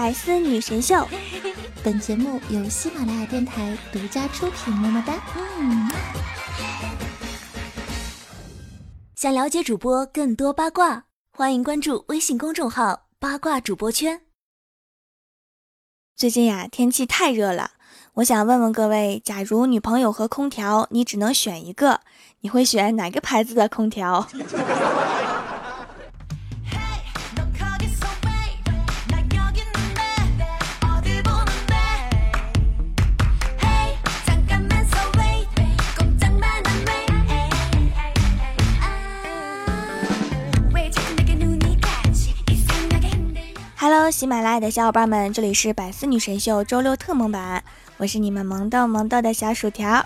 百思女神秀，本节目由喜马拉雅电台独家出品。么么哒！嗯。想了解主播更多八卦，欢迎关注微信公众号“八卦主播圈”。最近呀，天气太热了，我想问问各位：假如女朋友和空调，你只能选一个，你会选哪个牌子的空调 喜马拉雅的小伙伴们，这里是百思女神秀周六特萌版，我是你们萌豆萌豆的小薯条。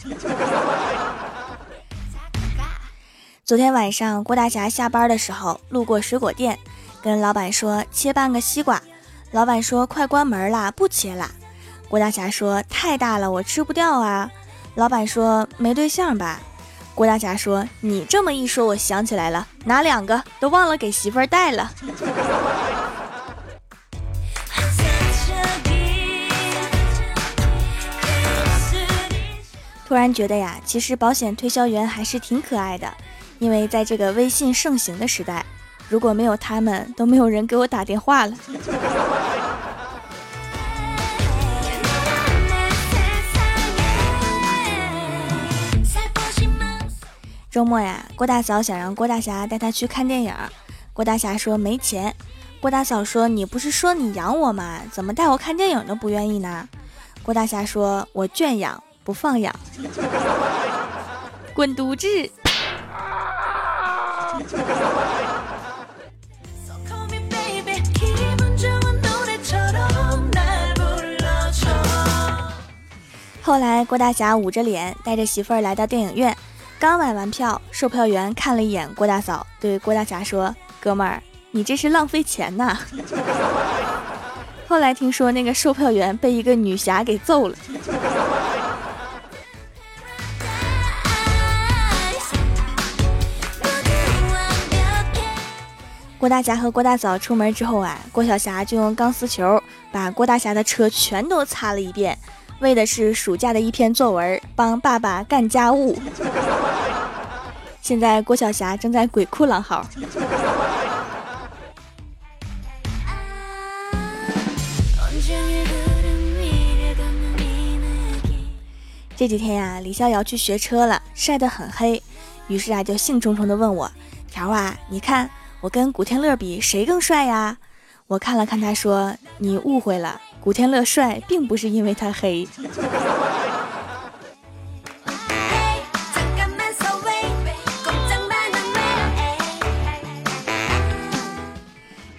昨天晚上，郭大侠下班的时候路过水果店，跟老板说切半个西瓜，老板说快关门啦，不切啦。郭大侠说太大了，我吃不掉啊。老板说没对象吧？郭大侠说你这么一说，我想起来了，拿两个都忘了给媳妇儿带了。突然觉得呀，其实保险推销员还是挺可爱的，因为在这个微信盛行的时代，如果没有他们，都没有人给我打电话了。周末呀，郭大嫂想让郭大侠带她去看电影，郭大侠说没钱。郭大嫂说：“你不是说你养我吗？怎么带我看电影都不愿意呢？”郭大侠说：“我圈养。”不放养，滚犊子！后来，郭大侠捂着脸带着媳妇儿来到电影院，刚买完票，售票员看了一眼郭大嫂，对郭大侠说：“哥们儿，你这是浪费钱呐！” 后来听说那个售票员被一个女侠给揍了。郭大侠和郭大嫂出门之后啊，郭小霞就用钢丝球把郭大侠的车全都擦了一遍，为的是暑假的一篇作文，帮爸爸干家务。现在郭小霞正在鬼哭狼嚎。这几天呀，李逍遥去学车了，晒得很黑，于是啊，就兴冲冲地问我：“条啊，你看。”我跟古天乐比，谁更帅呀？我看了看他，说：“你误会了，古天乐帅，并不是因为他黑。”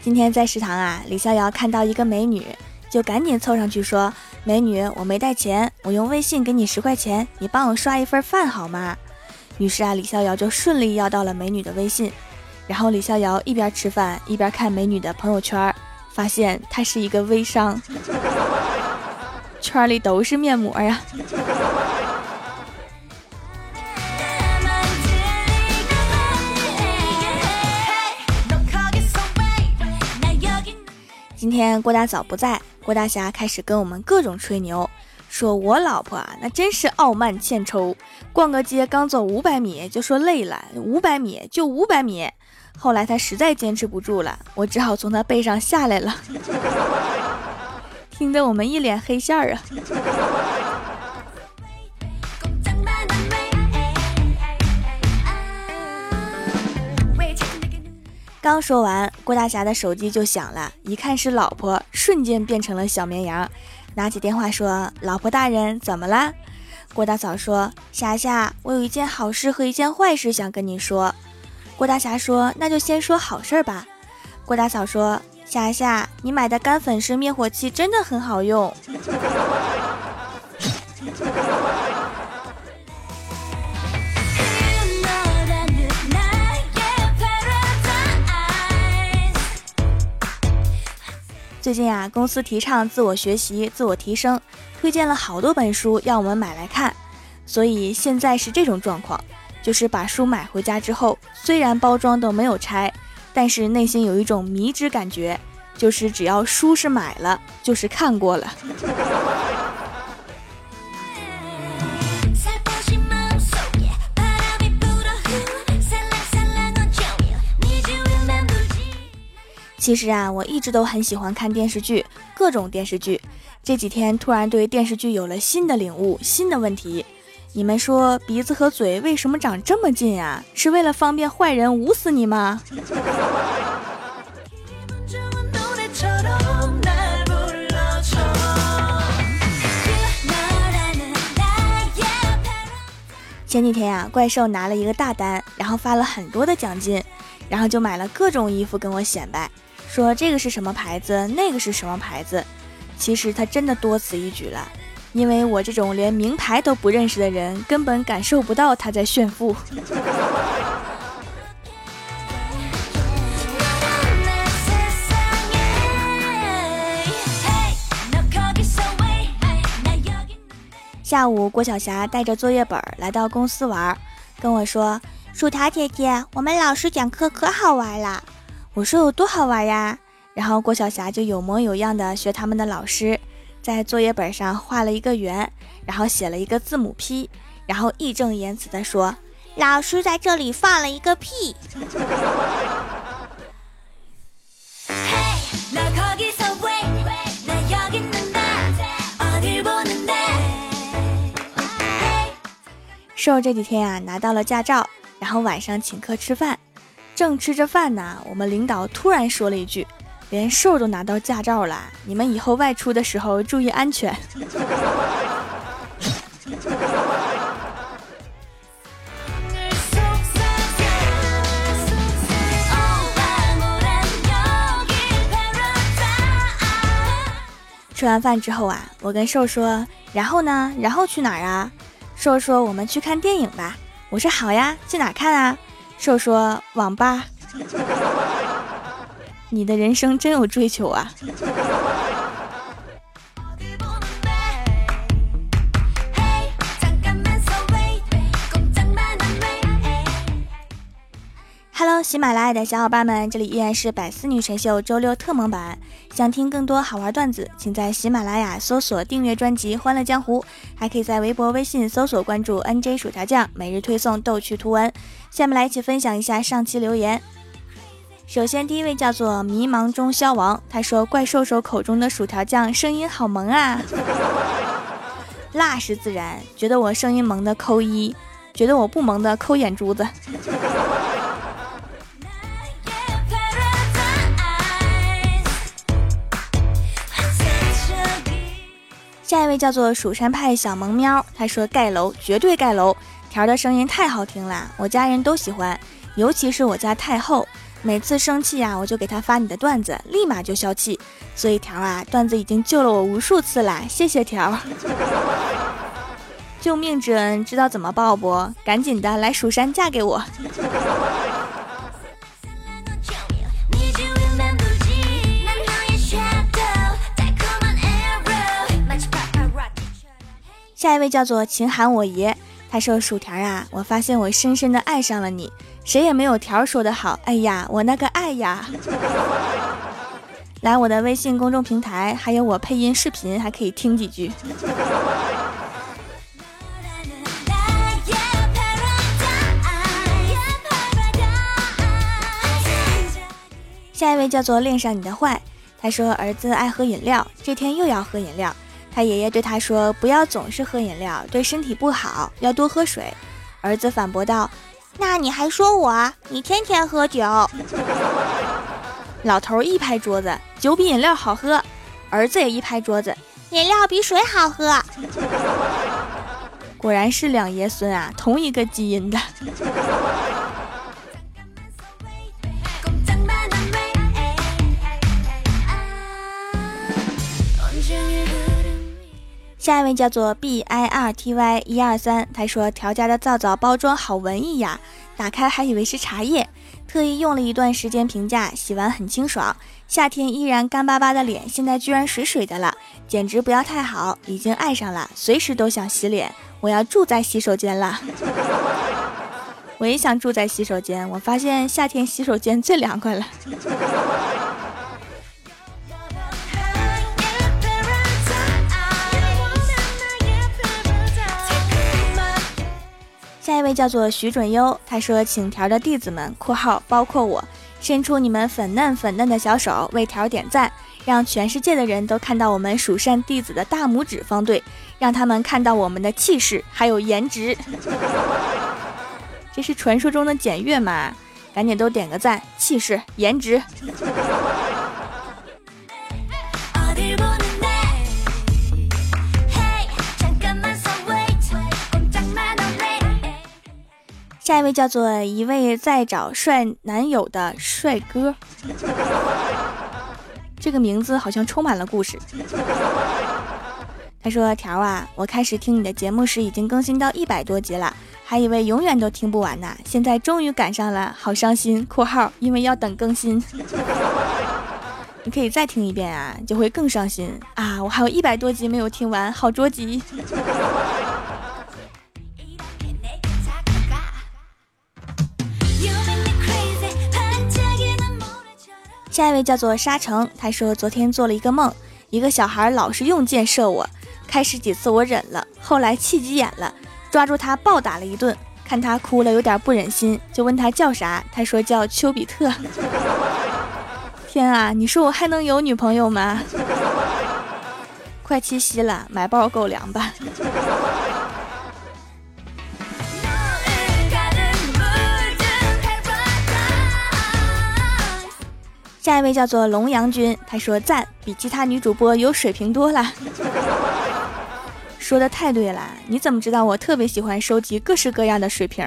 今天在食堂啊，李逍遥看到一个美女，就赶紧凑上去说：“美女，我没带钱，我用微信给你十块钱，你帮我刷一份饭好吗？”于是啊，李逍遥就顺利要到了美女的微信。然后李逍遥一边吃饭一边看美女的朋友圈，发现她是一个微商，圈里都是面膜呀。今天郭大嫂不在，郭大侠开始跟我们各种吹牛，说我老婆啊，那真是傲慢欠抽，逛个街刚走五百米就说累了，五百米就五百米。后来他实在坚持不住了，我只好从他背上下来了，听得我们一脸黑线儿啊。刚说完，郭大侠的手机就响了，一看是老婆，瞬间变成了小绵羊，拿起电话说：“老婆大人，怎么啦？”郭大嫂说：“霞霞，我有一件好事和一件坏事想跟你说。”郭大侠说：“那就先说好事儿吧。”郭大嫂说：“霞霞，你买的干粉式灭火器真的很好用。”最近啊，公司提倡自我学习、自我提升，推荐了好多本书要我们买来看，所以现在是这种状况。就是把书买回家之后，虽然包装都没有拆，但是内心有一种迷之感觉，就是只要书是买了，就是看过了。其实啊，我一直都很喜欢看电视剧，各种电视剧。这几天突然对电视剧有了新的领悟，新的问题。你们说鼻子和嘴为什么长这么近啊？是为了方便坏人捂死你吗？前几天呀，怪兽拿了一个大单，然后发了很多的奖金，然后就买了各种衣服跟我显摆。说这个是什么牌子，那个是什么牌子？其实他真的多此一举了，因为我这种连名牌都不认识的人，根本感受不到他在炫富。下午，郭晓霞带着作业本来到公司玩，跟我说：“薯条姐姐，我们老师讲课可好玩了。”我说有多好玩呀？然后郭晓霞就有模有样的学他们的老师，在作业本上画了一个圆，然后写了一个字母 P，然后义正言辞地说：“老师在这里放了一个屁。”瘦这几天啊拿到了驾照，然后晚上请客吃饭。正吃着饭呢，我们领导突然说了一句：“连兽都拿到驾照了，你们以后外出的时候注意安全。吃完饭之后啊，我跟瘦说：“然后呢？然后去哪儿啊？”瘦说：“我们去看电影吧。”我说：“好呀，去哪看啊？”瘦说：“网吧。”你的人生真有追求啊！Hello，喜马拉雅的小伙伴们，这里依然是百思女神秀周六特蒙版。想听更多好玩段子，请在喜马拉雅搜索订阅专辑《欢乐江湖》，还可以在微博、微信搜索关注 NJ 薯条酱，每日推送逗趣图文。下面来一起分享一下上期留言。首先，第一位叫做迷茫中消亡，他说：“怪兽兽口中的薯条酱声音好萌啊，辣是自然，觉得我声音萌的扣一，觉得我不萌的扣眼珠子。”下一位叫做蜀山派小萌喵，他说盖楼绝对盖楼，条的声音太好听啦，我家人都喜欢，尤其是我家太后，每次生气呀，我就给他发你的段子，立马就消气，所以条啊，段子已经救了我无数次了，谢谢条，救命之恩知道怎么报不？赶紧的来蜀山嫁给我。下一位叫做秦寒我爷，他说：“薯条啊，我发现我深深的爱上了你，谁也没有条说的好。哎呀，我那个爱呀！来我的微信公众平台，还有我配音视频，还可以听几句。”下一位叫做恋上你的坏，他说：“儿子爱喝饮料，这天又要喝饮料。”他爷爷对他说：“不要总是喝饮料，对身体不好，要多喝水。”儿子反驳道：“那你还说我？你天天喝酒。”老头一拍桌子：“酒比饮料好喝。”儿子也一拍桌子：“饮料比水好喝。”果然是两爷孙啊，同一个基因的。下一位叫做 B I R T Y 一二三，他说调家的皂皂包装好文艺呀，打开还以为是茶叶，特意用了一段时间评价，洗完很清爽，夏天依然干巴巴的脸，现在居然水水的了，简直不要太好，已经爱上了，随时都想洗脸，我要住在洗手间了。我也想住在洗手间，我发现夏天洗手间最凉快了。位叫做徐准优，他说：“请条的弟子们（括号包括我）伸出你们粉嫩粉嫩的小手，为条点赞，让全世界的人都看到我们蜀山弟子的大拇指方队，让他们看到我们的气势还有颜值。这是传说中的检阅吗？赶紧都点个赞，气势、颜值。”下一位叫做一位在找帅男友的帅哥，这个名字好像充满了故事。他说：“条啊，我开始听你的节目时已经更新到一百多集了，还以为永远都听不完呢，现在终于赶上了，好伤心。”（括号因为要等更新）你可以再听一遍啊，就会更伤心啊！我还有一百多集没有听完，好着急。下一位叫做沙城，他说昨天做了一个梦，一个小孩老是用箭射我，开始几次我忍了，后来气急眼了，抓住他暴打了一顿，看他哭了，有点不忍心，就问他叫啥，他说叫丘比特。天啊，你说我还能有女朋友吗？快七夕了，买包狗粮吧。下一位叫做龙阳君，他说赞，比其他女主播有水平多了。说的太对了，你怎么知道我特别喜欢收集各式各样的水瓶？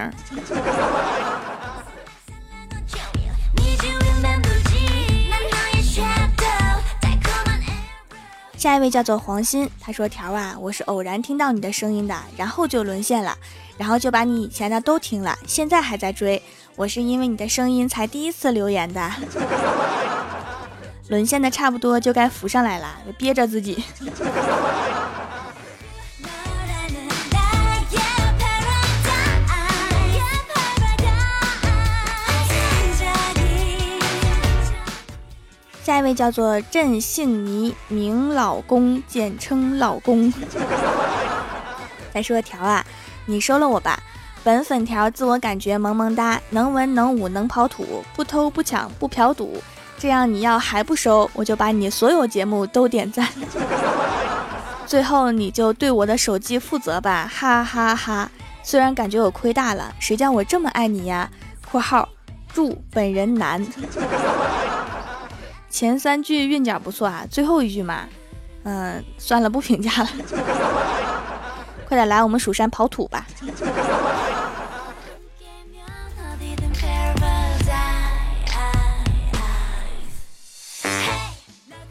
下一位叫做黄鑫，他说条啊，我是偶然听到你的声音的，然后就沦陷了，然后就把你以前的都听了，现在还在追。我是因为你的声音才第一次留言的，沦陷的差不多就该浮上来了，憋着自己。下一位叫做郑信妮，名老公，简称老公。再说条啊，你收了我吧。本粉条自我感觉萌萌哒，能文能武能跑土，不偷不抢不嫖赌。这样你要还不收，我就把你所有节目都点赞。最后你就对我的手机负责吧，哈哈哈。虽然感觉我亏大了，谁叫我这么爱你呀？（括号祝本人男。）前三句韵脚不错啊，最后一句嘛，嗯，算了，不评价了。快点来我们蜀山跑土吧！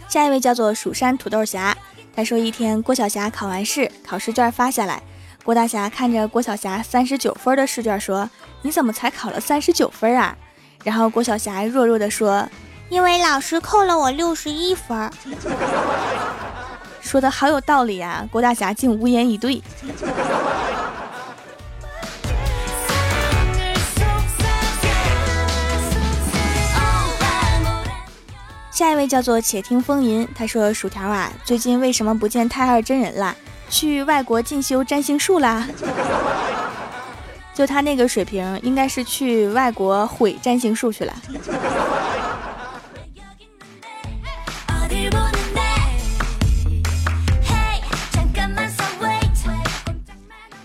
下一位叫做蜀山土豆侠，他说一天郭晓霞考完试，考试卷发下来，郭大侠看着郭晓霞三十九分的试卷说：“你怎么才考了三十九分啊？”然后郭晓霞弱弱的说：“因为老师扣了我六十一分。”说的好有道理啊！郭大侠竟无言以对。下一位叫做且听风吟，他说：“薯条啊，最近为什么不见太二真人啦？去外国进修占星术啦？就他那个水平，应该是去外国毁占星术去了。”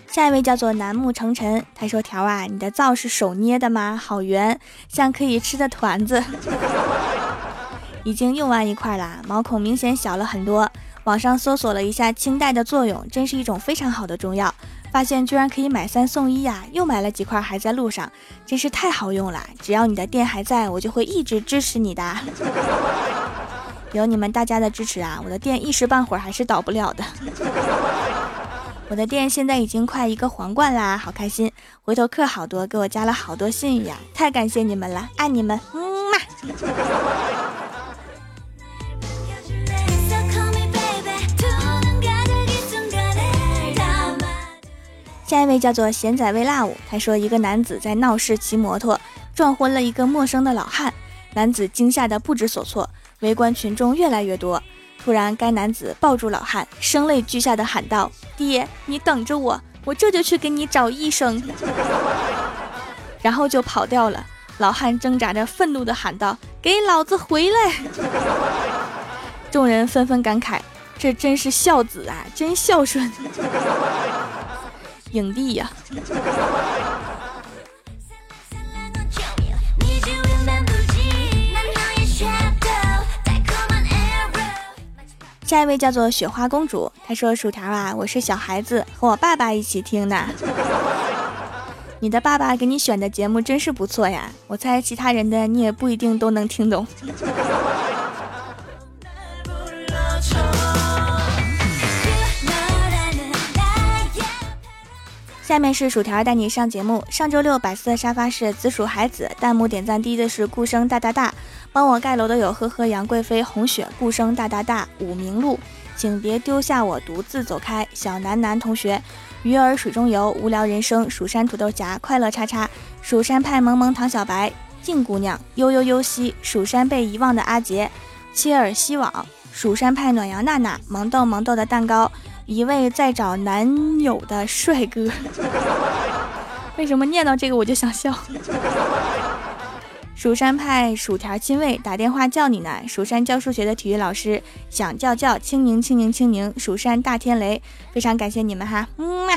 下一位叫做楠木成尘，他说：“条啊，你的皂是手捏的吗？好圆，像可以吃的团子。已经用完一块了，毛孔明显小了很多。网上搜索了一下清代的作用，真是一种非常好的中药。发现居然可以买三送一呀！又买了几块，还在路上，真是太好用了。只要你的店还在，我就会一直支持你的。有你们大家的支持啊，我的店一时半会儿还是倒不了的。”我的店现在已经快一个皇冠啦，好开心！回头客好多，给我加了好多信誉呀，太感谢你们了，爱你们，嗯嘛。下一位叫做贤仔微辣舞，他说一个男子在闹市骑摩托撞昏了一个陌生的老汉，男子惊吓得不知所措，围观群众越来越多。突然，该男子抱住老汉，声泪俱下的喊道：“爹，你等着我，我这就去给你找医生。”然后就跑掉了。老汉挣扎着，愤怒地喊道：“给老子回来！” 众人纷纷感慨：“这真是孝子啊，真孝顺，影帝呀！”下一位叫做雪花公主，她说：“薯条啊，我是小孩子，和我爸爸一起听的。你的爸爸给你选的节目真是不错呀，我猜其他人的你也不一定都能听懂。”下面是薯条带你上节目。上周六百思的沙发是紫薯孩子，弹幕点赞第一的是顾生大大大，帮我盖楼的有呵呵杨贵妃、红雪、顾生大大大、武明路，请别丢下我独自走开。小南南同学，鱼儿水中游，无聊人生，蜀山土豆侠，快乐叉叉，蜀山派萌萌唐小白，静姑娘，悠悠悠兮，蜀山被遗忘的阿杰，切尔西网，蜀山派暖阳娜娜，萌豆萌豆的蛋糕。一位在找男友的帅哥，为什么念到这个我就想笑？蜀山派薯条亲卫打电话叫你呢。蜀山教数学的体育老师想叫叫青宁青宁青宁。蜀山大天雷，非常感谢你们哈，嗯啊。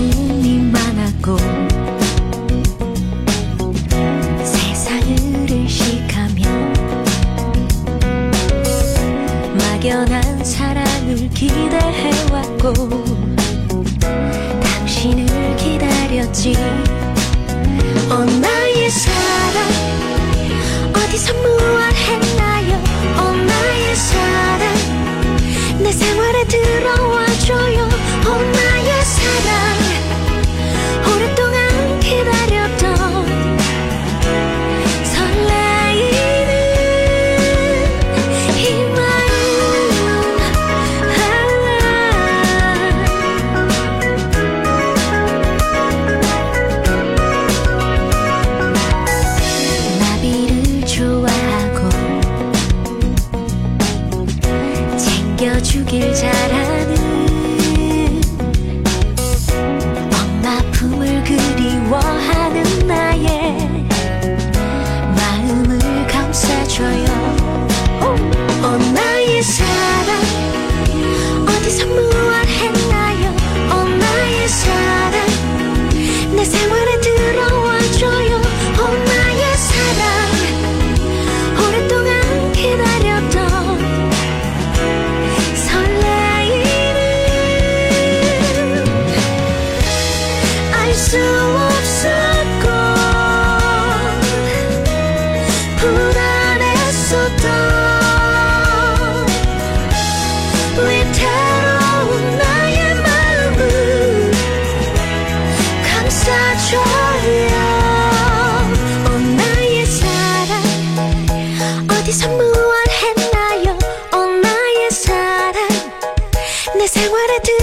what I do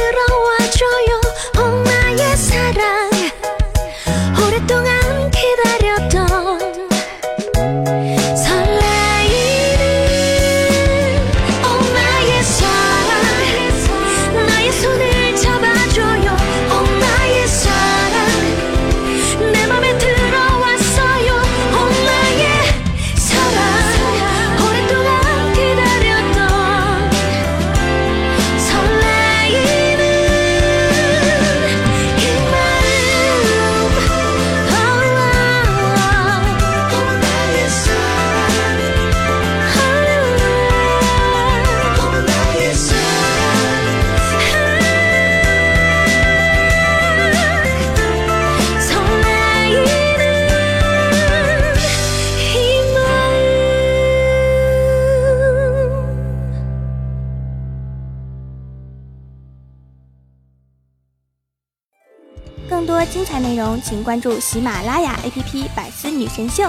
请关注喜马拉雅 APP《百思女神秀》。